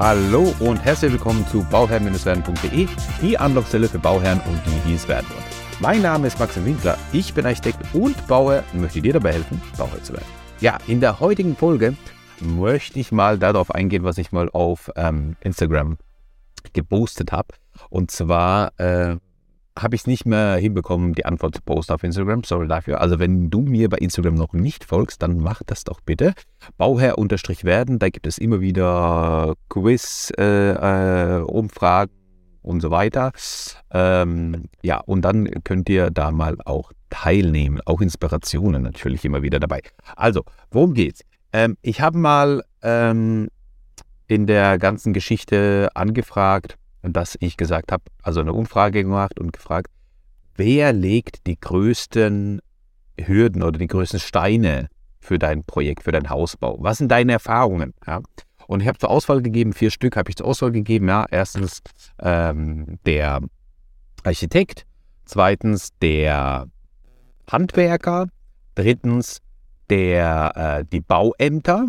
Hallo und herzlich willkommen zu bauherrn-werden.de, die Anlaufstelle für Bauherren und die, die es werden wollen. Mein Name ist Maxim Winkler, ich bin Architekt und Bauherr und möchte dir dabei helfen, Bauherr zu werden. Ja, in der heutigen Folge möchte ich mal darauf eingehen, was ich mal auf ähm, Instagram gepostet habe. Und zwar äh, habe ich es nicht mehr hinbekommen, die Antwort zu posten auf Instagram. Sorry dafür. Also wenn du mir bei Instagram noch nicht folgst, dann mach das doch bitte. Bauherr-werden, da gibt es immer wieder Quiz, äh, äh, Umfragen und so weiter. Ähm, ja, und dann könnt ihr da mal auch teilnehmen. Auch Inspirationen natürlich immer wieder dabei. Also, worum geht's? Ähm, ich habe mal ähm, in der ganzen Geschichte angefragt, dass ich gesagt habe, also eine Umfrage gemacht und gefragt, wer legt die größten Hürden oder die größten Steine für dein Projekt, für dein Hausbau? Was sind deine Erfahrungen? Ja? Und ich habe zur Auswahl gegeben, vier Stück habe ich zur Auswahl gegeben. Ja, erstens ähm, der Architekt, zweitens der Handwerker, drittens der äh, die Bauämter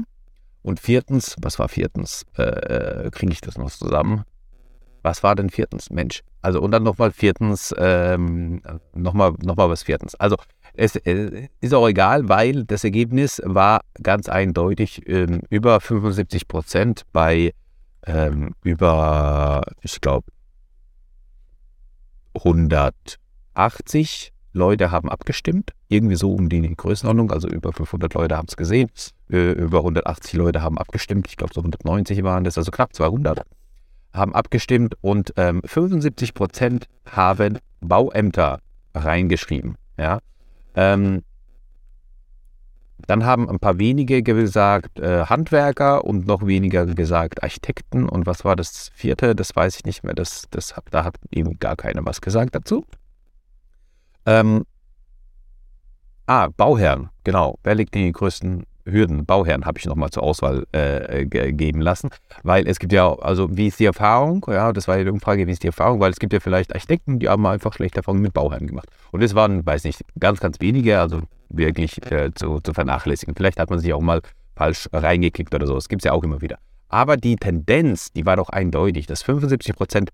und viertens, was war viertens? Äh, äh Kriege ich das noch zusammen? Was war denn viertens? Mensch. Also und dann nochmal viertens, ähm, nochmal noch mal was viertens. Also es äh, ist auch egal, weil das Ergebnis war ganz eindeutig ähm, über 75 Prozent bei ähm, über, ich glaube, 180 Leute haben abgestimmt. Irgendwie so um die Größenordnung. Also über 500 Leute haben es gesehen. Äh, über 180 Leute haben abgestimmt. Ich glaube, so 190 waren das, also knapp 200 haben abgestimmt und ähm, 75 Prozent haben Bauämter reingeschrieben. Ja? Ähm, dann haben ein paar wenige gesagt äh, Handwerker und noch weniger gesagt Architekten. Und was war das vierte? Das weiß ich nicht mehr. Das, das, da hat eben gar keiner was gesagt dazu. Ähm, ah, Bauherren, genau. Wer legt die größten Hürden, Bauherren habe ich nochmal zur Auswahl äh, geben lassen, weil es gibt ja, also wie ist die Erfahrung, ja, das war ja die Umfrage, wie ist die Erfahrung, weil es gibt ja vielleicht Architekten, die haben einfach schlechte Erfahrungen mit Bauherren gemacht. Und es waren, weiß nicht, ganz, ganz wenige, also wirklich äh, zu, zu vernachlässigen. Vielleicht hat man sich auch mal falsch reingekickt oder so, das gibt es ja auch immer wieder. Aber die Tendenz, die war doch eindeutig, dass 75 Prozent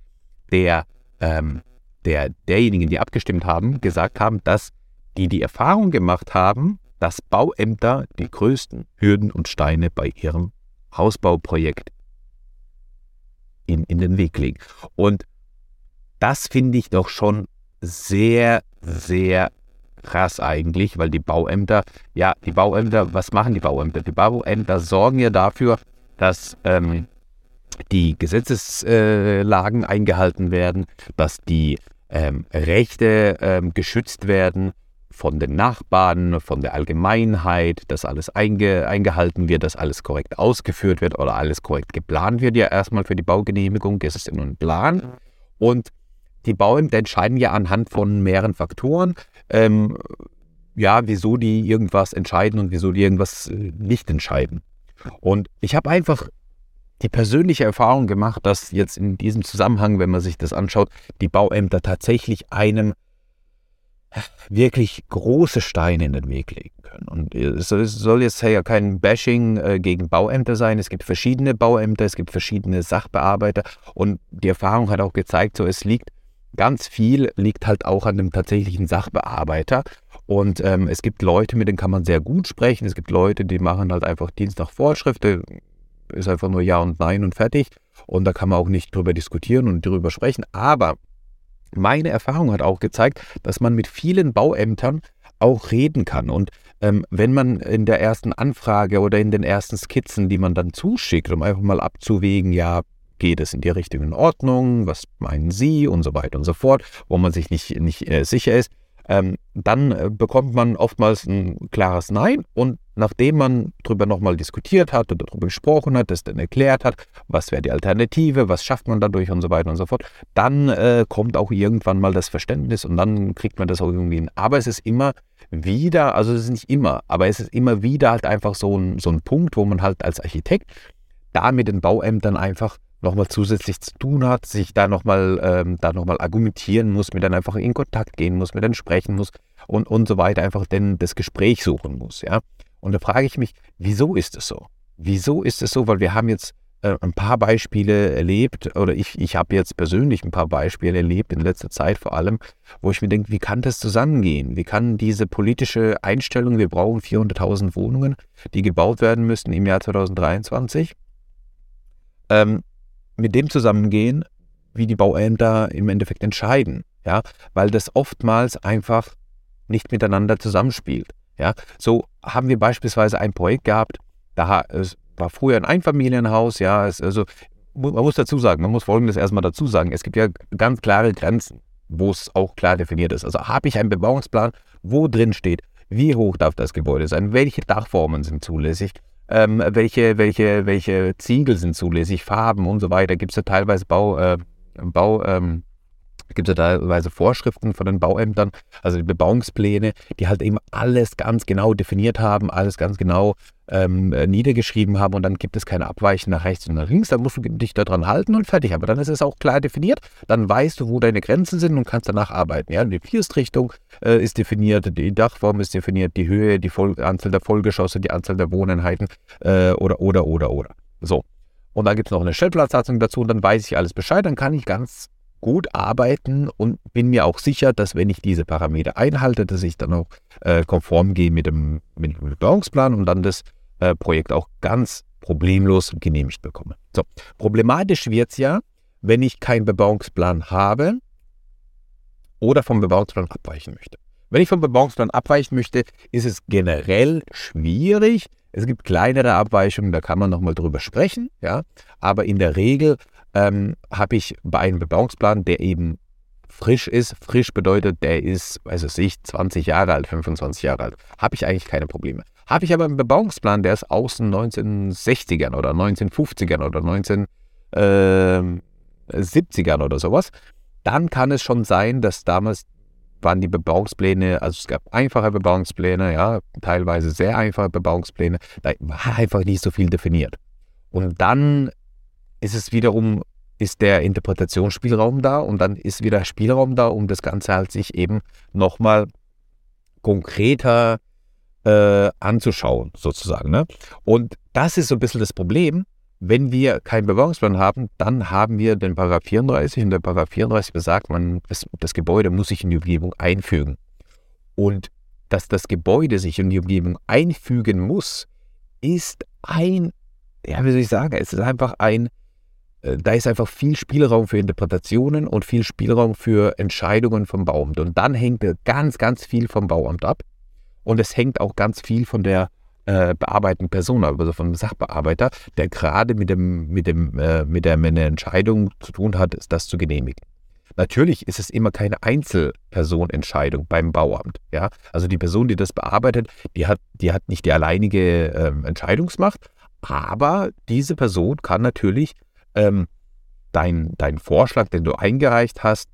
der, ähm, der, derjenigen, die abgestimmt haben, gesagt haben, dass die die Erfahrung gemacht haben, dass Bauämter die größten Hürden und Steine bei ihrem Hausbauprojekt in, in den Weg legen. Und das finde ich doch schon sehr, sehr krass eigentlich, weil die Bauämter, ja, die Bauämter, was machen die Bauämter? Die Bauämter sorgen ja dafür, dass ähm, die Gesetzeslagen eingehalten werden, dass die ähm, Rechte ähm, geschützt werden, von den Nachbarn, von der Allgemeinheit, dass alles einge, eingehalten wird, dass alles korrekt ausgeführt wird oder alles korrekt geplant wird. Ja, erstmal für die Baugenehmigung ist es nur ein Plan. Und die Bauämter entscheiden ja anhand von mehreren Faktoren, ähm, ja, wieso die irgendwas entscheiden und wieso die irgendwas äh, nicht entscheiden. Und ich habe einfach die persönliche Erfahrung gemacht, dass jetzt in diesem Zusammenhang, wenn man sich das anschaut, die Bauämter tatsächlich einem wirklich große Steine in den Weg legen können. Und es soll jetzt ja kein Bashing äh, gegen Bauämter sein. Es gibt verschiedene Bauämter, es gibt verschiedene Sachbearbeiter und die Erfahrung hat auch gezeigt, so es liegt ganz viel liegt halt auch an dem tatsächlichen Sachbearbeiter. Und ähm, es gibt Leute, mit denen kann man sehr gut sprechen. Es gibt Leute, die machen halt einfach Dienst nach Vorschrift. Ist einfach nur Ja und Nein und fertig. Und da kann man auch nicht drüber diskutieren und drüber sprechen. Aber meine Erfahrung hat auch gezeigt, dass man mit vielen Bauämtern auch reden kann. Und ähm, wenn man in der ersten Anfrage oder in den ersten Skizzen, die man dann zuschickt, um einfach mal abzuwägen, ja, geht es in die richtige Ordnung, was meinen Sie? Und so weiter und so fort, wo man sich nicht, nicht äh, sicher ist, ähm, dann äh, bekommt man oftmals ein klares Nein und nachdem man darüber nochmal diskutiert hat oder darüber gesprochen hat, das dann erklärt hat, was wäre die Alternative, was schafft man dadurch und so weiter und so fort, dann äh, kommt auch irgendwann mal das Verständnis und dann kriegt man das auch irgendwie hin. Aber es ist immer wieder, also es ist nicht immer, aber es ist immer wieder halt einfach so ein, so ein Punkt, wo man halt als Architekt da mit den Bauämtern einfach nochmal zusätzlich zu tun hat, sich da nochmal ähm, da noch argumentieren muss, mit dann einfach in Kontakt gehen muss, mit dann sprechen muss und, und so weiter, einfach denn das Gespräch suchen muss, ja. Und da frage ich mich, wieso ist es so? Wieso ist es so? Weil wir haben jetzt äh, ein paar Beispiele erlebt, oder ich, ich habe jetzt persönlich ein paar Beispiele erlebt, in letzter Zeit vor allem, wo ich mir denke, wie kann das zusammengehen? Wie kann diese politische Einstellung, wir brauchen 400.000 Wohnungen, die gebaut werden müssen im Jahr 2023, ähm, mit dem zusammengehen, wie die Bauämter im Endeffekt entscheiden, ja, weil das oftmals einfach nicht miteinander zusammenspielt. Ja, so haben wir beispielsweise ein Projekt gehabt, da es war früher ein Einfamilienhaus, ja, es, also man muss dazu sagen, man muss Folgendes erstmal dazu sagen, es gibt ja ganz klare Grenzen, wo es auch klar definiert ist. Also habe ich einen Bebauungsplan, wo drin steht, wie hoch darf das Gebäude sein, welche Dachformen sind zulässig, ähm, welche, welche, welche Ziegel sind zulässig, Farben und so weiter. Gibt es ja teilweise Bau, äh, Bau ähm, gibt es ja teilweise Vorschriften von den Bauämtern, also die Bebauungspläne, die halt eben alles ganz genau definiert haben, alles ganz genau ähm, niedergeschrieben haben und dann gibt es keine Abweichen nach rechts und nach links, dann musst du dich daran halten und fertig. Aber dann ist es auch klar definiert, dann weißt du, wo deine Grenzen sind und kannst danach arbeiten. Ja? Die Fließrichtung äh, ist definiert, die Dachform ist definiert, die Höhe, die Voll Anzahl der Vollgeschosse, die Anzahl der Wohneinheiten äh, oder, oder, oder, oder. So. Und dann gibt es noch eine Stellplatzsatzung dazu und dann weiß ich alles Bescheid, dann kann ich ganz gut arbeiten und bin mir auch sicher, dass wenn ich diese Parameter einhalte, dass ich dann auch äh, konform gehe mit dem, mit dem Bebauungsplan und dann das äh, Projekt auch ganz problemlos genehmigt bekomme. So, problematisch wird es ja, wenn ich keinen Bebauungsplan habe oder vom Bebauungsplan abweichen möchte. Wenn ich vom Bebauungsplan abweichen möchte, ist es generell schwierig. Es gibt kleinere Abweichungen, da kann man nochmal drüber sprechen, ja. Aber in der Regel ähm, habe ich bei einem Bebauungsplan, der eben frisch ist, frisch bedeutet, der ist, weiß ich, 20 Jahre alt, 25 Jahre alt, habe ich eigentlich keine Probleme. Habe ich aber einen Bebauungsplan, der ist aus den 1960ern oder 1950ern oder 1970ern ähm, oder sowas, dann kann es schon sein, dass damals waren die Bebauungspläne, also es gab einfache Bebauungspläne, ja, teilweise sehr einfache Bebauungspläne, da war einfach nicht so viel definiert. Und dann ist es wiederum, ist der Interpretationsspielraum da und dann ist wieder Spielraum da, um das Ganze halt sich eben nochmal konkreter äh, anzuschauen, sozusagen. Ne? Und das ist so ein bisschen das Problem. Wenn wir keinen Bebauungsplan haben, dann haben wir den Paragraph 34 und der Paragraph 34 besagt, man, das, das Gebäude muss sich in die Umgebung einfügen. Und dass das Gebäude sich in die Umgebung einfügen muss, ist ein, ja, wie soll ich sagen, es ist einfach ein, äh, da ist einfach viel Spielraum für Interpretationen und viel Spielraum für Entscheidungen vom Bauamt. Und dann hängt ganz, ganz viel vom Bauamt ab. Und es hängt auch ganz viel von der äh, bearbeitenden Person also vom Sachbearbeiter, der gerade mit, dem, mit, dem, äh, mit, der, mit der Entscheidung zu tun hat, das zu genehmigen. Natürlich ist es immer keine Einzelpersonentscheidung beim Bauamt. Ja? Also die Person, die das bearbeitet, die hat, die hat nicht die alleinige äh, Entscheidungsmacht, aber diese Person kann natürlich ähm, deinen dein Vorschlag, den du eingereicht hast,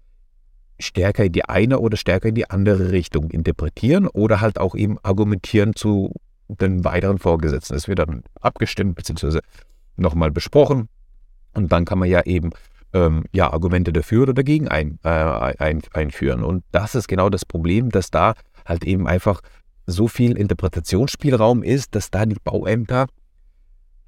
stärker in die eine oder stärker in die andere Richtung interpretieren oder halt auch eben argumentieren zu den weiteren Vorgesetzten. Es wird dann abgestimmt bzw. nochmal besprochen und dann kann man ja eben ähm, ja, Argumente dafür oder dagegen ein, äh, ein, einführen. Und das ist genau das Problem, dass da halt eben einfach so viel Interpretationsspielraum ist, dass da die Bauämter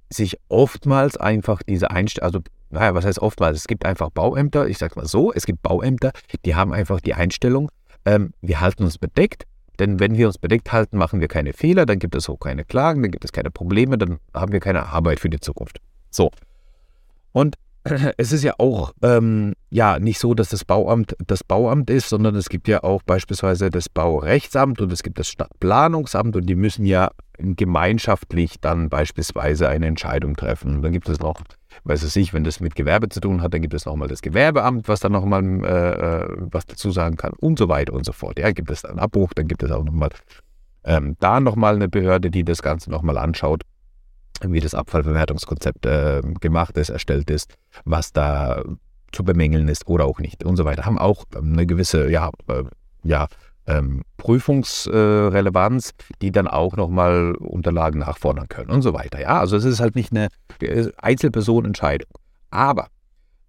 sich oftmals einfach diese Einstellung, also naja, was heißt oftmals? Es gibt einfach Bauämter, ich sage mal so, es gibt Bauämter, die haben einfach die Einstellung, ähm, wir halten uns bedeckt, denn wenn wir uns bedeckt halten, machen wir keine Fehler, dann gibt es auch keine Klagen, dann gibt es keine Probleme, dann haben wir keine Arbeit für die Zukunft. So. Und es ist ja auch ähm, ja nicht so, dass das Bauamt das Bauamt ist, sondern es gibt ja auch beispielsweise das Baurechtsamt und es gibt das Stadtplanungsamt und die müssen ja gemeinschaftlich dann beispielsweise eine Entscheidung treffen. Und dann gibt es noch, weiß es nicht, wenn das mit Gewerbe zu tun hat, dann gibt es nochmal das Gewerbeamt, was dann nochmal äh, äh, was dazu sagen kann und so weiter und so fort. Ja, gibt es dann Abbruch, dann gibt es auch nochmal ähm, da nochmal eine Behörde, die das Ganze nochmal anschaut wie das Abfallverwertungskonzept äh, gemacht ist, erstellt ist, was da zu bemängeln ist oder auch nicht und so weiter. Haben auch eine gewisse, ja, äh, ja, ähm, Prüfungsrelevanz, äh, die dann auch nochmal Unterlagen nachfordern können und so weiter. Ja, also es ist halt nicht eine äh, Einzelpersonenentscheidung. Aber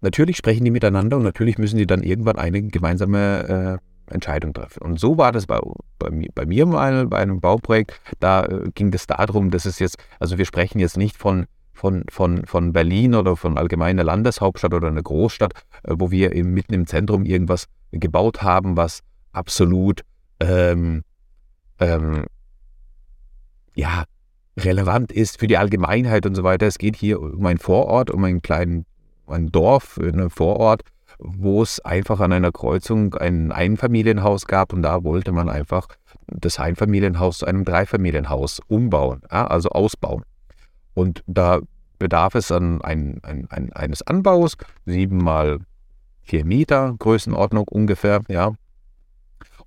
natürlich sprechen die miteinander und natürlich müssen die dann irgendwann eine gemeinsame äh, Entscheidung treffen. Und so war das bei, bei, mir, bei mir mal bei einem Bauprojekt. Da äh, ging es darum, dass es jetzt, also wir sprechen jetzt nicht von, von, von, von Berlin oder von allgemeiner Landeshauptstadt oder einer Großstadt, äh, wo wir im, mitten im Zentrum irgendwas gebaut haben, was absolut ähm, ähm, ja, relevant ist für die Allgemeinheit und so weiter. Es geht hier um einen Vorort, um einen kleinen ein Dorf, einen Vorort, wo es einfach an einer Kreuzung ein Einfamilienhaus gab und da wollte man einfach das Einfamilienhaus zu einem Dreifamilienhaus umbauen, ja, also ausbauen. Und da bedarf es an ein, ein, ein, eines Anbaus, sieben mal vier Meter Größenordnung ungefähr, ja.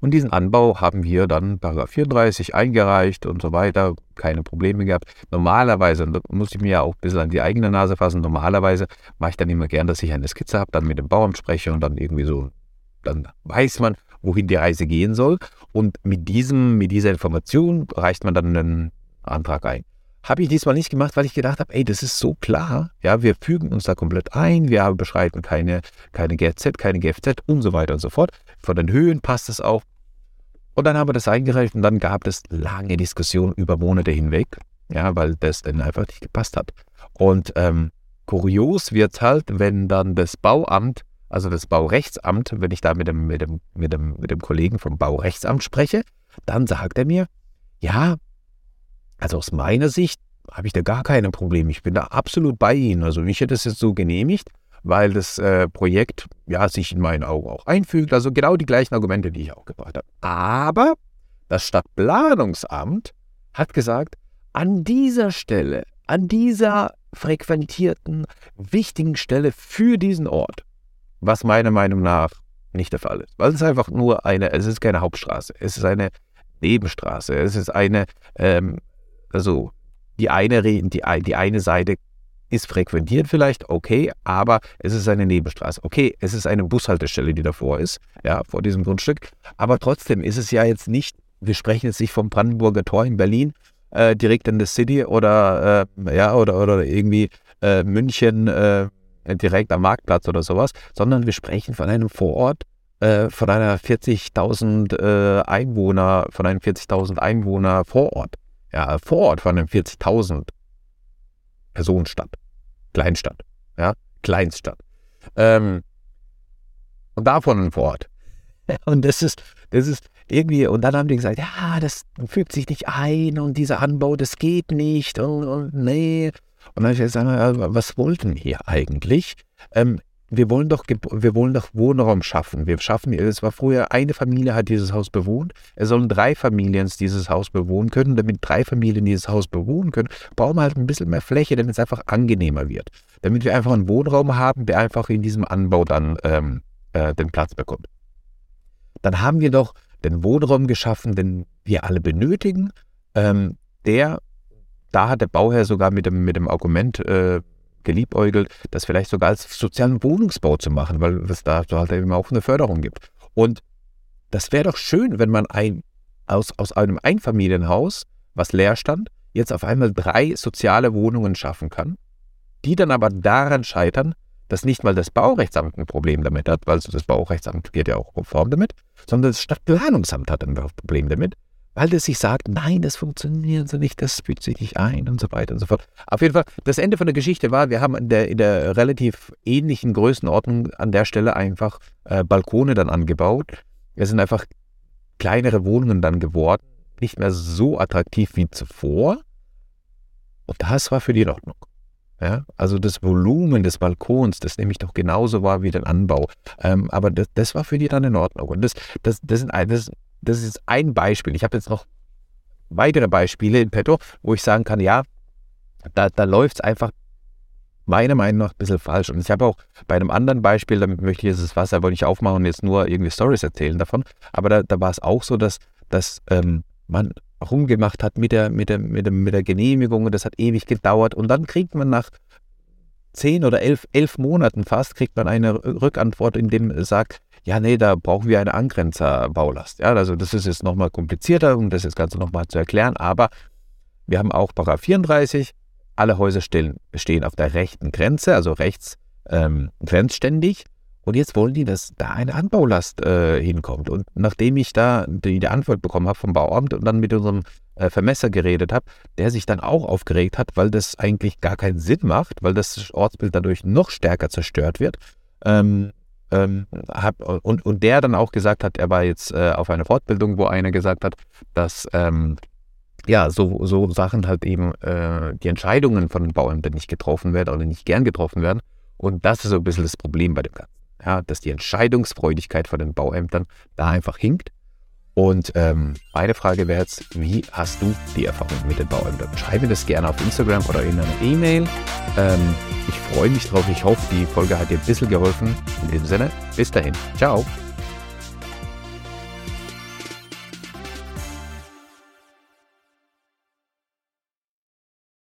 Und diesen Anbau haben wir dann Paragraph 34 eingereicht und so weiter, keine Probleme gehabt. Normalerweise, und da muss ich mir ja auch ein bisschen an die eigene Nase fassen, normalerweise mache ich dann immer gern, dass ich eine Skizze habe, dann mit dem Bauern spreche und dann irgendwie so, dann weiß man, wohin die Reise gehen soll. Und mit diesem, mit dieser Information reicht man dann einen Antrag ein. Habe ich diesmal nicht gemacht, weil ich gedacht habe, ey, das ist so klar. Ja, wir fügen uns da komplett ein, wir beschreiten keine, keine GZ, keine GFZ und so weiter und so fort. Von den Höhen passt es auch. Und dann haben wir das eingereicht und dann gab es lange Diskussionen über Monate hinweg, ja, weil das dann einfach nicht gepasst hat. Und ähm, kurios wird es halt, wenn dann das Bauamt, also das Baurechtsamt, wenn ich da mit dem, mit dem, mit dem, mit dem Kollegen vom Baurechtsamt spreche, dann sagt er mir, ja, also aus meiner Sicht habe ich da gar keine Probleme. Ich bin da absolut bei Ihnen. Also ich hätte es jetzt so genehmigt, weil das äh, Projekt ja sich in meinen Augen auch einfügt. Also genau die gleichen Argumente, die ich auch gebracht habe. Aber das Stadtplanungsamt hat gesagt, an dieser Stelle, an dieser frequentierten, wichtigen Stelle für diesen Ort, was meiner Meinung nach nicht der Fall ist. Weil es einfach nur eine, es ist keine Hauptstraße, es ist eine Nebenstraße, es ist eine, ähm, also die eine, die, die eine Seite ist frequentiert vielleicht, okay, aber es ist eine Nebenstraße. Okay, es ist eine Bushaltestelle, die davor ist, ja, vor diesem Grundstück. Aber trotzdem ist es ja jetzt nicht, wir sprechen jetzt nicht vom Brandenburger Tor in Berlin, äh, direkt in der City oder, äh, ja, oder, oder irgendwie äh, München äh, direkt am Marktplatz oder sowas, sondern wir sprechen von einem Vorort, äh, von einer 40.000 äh, Einwohner, von einem 40.000 Einwohner Vorort. Ja, Vorort von einem 40.000 Personenstadt. Kleinstadt. Ja, Kleinstadt. Ähm, und davon ein Wort. Und das ist, das ist irgendwie, und dann haben die gesagt, ja, das fügt sich nicht ein und dieser Anbau, das geht nicht und, und nee. Und dann habe ich gesagt, was wollten wir eigentlich? Ähm, wir wollen doch, wir wollen doch Wohnraum schaffen. Wir schaffen, es war früher, eine Familie hat dieses Haus bewohnt. Es sollen drei Familien dieses Haus bewohnen können. Damit drei Familien dieses Haus bewohnen können, brauchen wir halt ein bisschen mehr Fläche, damit es einfach angenehmer wird. Damit wir einfach einen Wohnraum haben, der einfach in diesem Anbau dann ähm, äh, den Platz bekommt. Dann haben wir doch den Wohnraum geschaffen, den wir alle benötigen. Ähm, der, da hat der Bauherr sogar mit dem, mit dem Argument äh, geliebäugelt, das vielleicht sogar als sozialen Wohnungsbau zu machen, weil es da halt eben auch eine Förderung gibt. Und das wäre doch schön, wenn man ein, aus, aus einem Einfamilienhaus, was leer stand, jetzt auf einmal drei soziale Wohnungen schaffen kann, die dann aber daran scheitern, dass nicht mal das Baurechtsamt ein Problem damit hat, weil das Baurechtsamt geht ja auch konform damit, sondern das Stadtplanungsamt hat ein Problem damit, weil das sich sagt, nein, das funktioniert so nicht, das fügt sich nicht ein und so weiter und so fort. Auf jeden Fall, das Ende von der Geschichte war, wir haben in der, in der relativ ähnlichen Größenordnung an der Stelle einfach äh, Balkone dann angebaut. Es sind einfach kleinere Wohnungen dann geworden, nicht mehr so attraktiv wie zuvor. Und das war für die in Ordnung. Ja, also das Volumen des Balkons, das nämlich doch genauso war wie der Anbau. Ähm, aber das, das war für die dann in Ordnung. Und das, das, das, sind, das, das ist ein Beispiel. Ich habe jetzt noch weitere Beispiele in petto, wo ich sagen kann, ja, da, da läuft es einfach meiner Meinung nach ein bisschen falsch. Und ich habe auch bei einem anderen Beispiel, damit möchte ich jetzt das Wasser aber nicht aufmachen und jetzt nur irgendwie Stories erzählen davon, aber da, da war es auch so, dass, dass ähm, man rumgemacht hat mit der, mit, der, mit, der, mit der Genehmigung und das hat ewig gedauert und dann kriegt man nach zehn oder elf, elf Monaten fast, kriegt man eine Rückantwort, in dem sagt, ja, nee, da brauchen wir eine Angrenzerbaulast. Ja, also das ist jetzt nochmal komplizierter, um das jetzt Ganze nochmal zu erklären, aber wir haben auch Paragraph 34, alle Häuser stehen, stehen auf der rechten Grenze, also rechts ähm, grenzständig. Und jetzt wollen die, dass da eine Anbaulast äh, hinkommt. Und nachdem ich da die, die Antwort bekommen habe vom Bauamt und dann mit unserem äh, Vermesser geredet habe, der sich dann auch aufgeregt hat, weil das eigentlich gar keinen Sinn macht, weil das Ortsbild dadurch noch stärker zerstört wird. Ähm, ähm, hab, und, und der dann auch gesagt hat, er war jetzt äh, auf einer Fortbildung, wo einer gesagt hat, dass ähm, ja, so, so Sachen halt eben, äh, die Entscheidungen von den Bauämtern nicht getroffen werden oder nicht gern getroffen werden. Und das ist so ein bisschen das Problem bei dem Ganzen. Ja, dass die Entscheidungsfreudigkeit von den Bauämtern da einfach hinkt. Und ähm, meine Frage wäre jetzt, wie hast du die Erfahrung mit den Bauämtern? Schreib mir das gerne auf Instagram oder in einer E-Mail. Ähm, ich freue mich drauf. Ich hoffe, die Folge hat dir ein bisschen geholfen. In diesem Sinne, bis dahin. Ciao.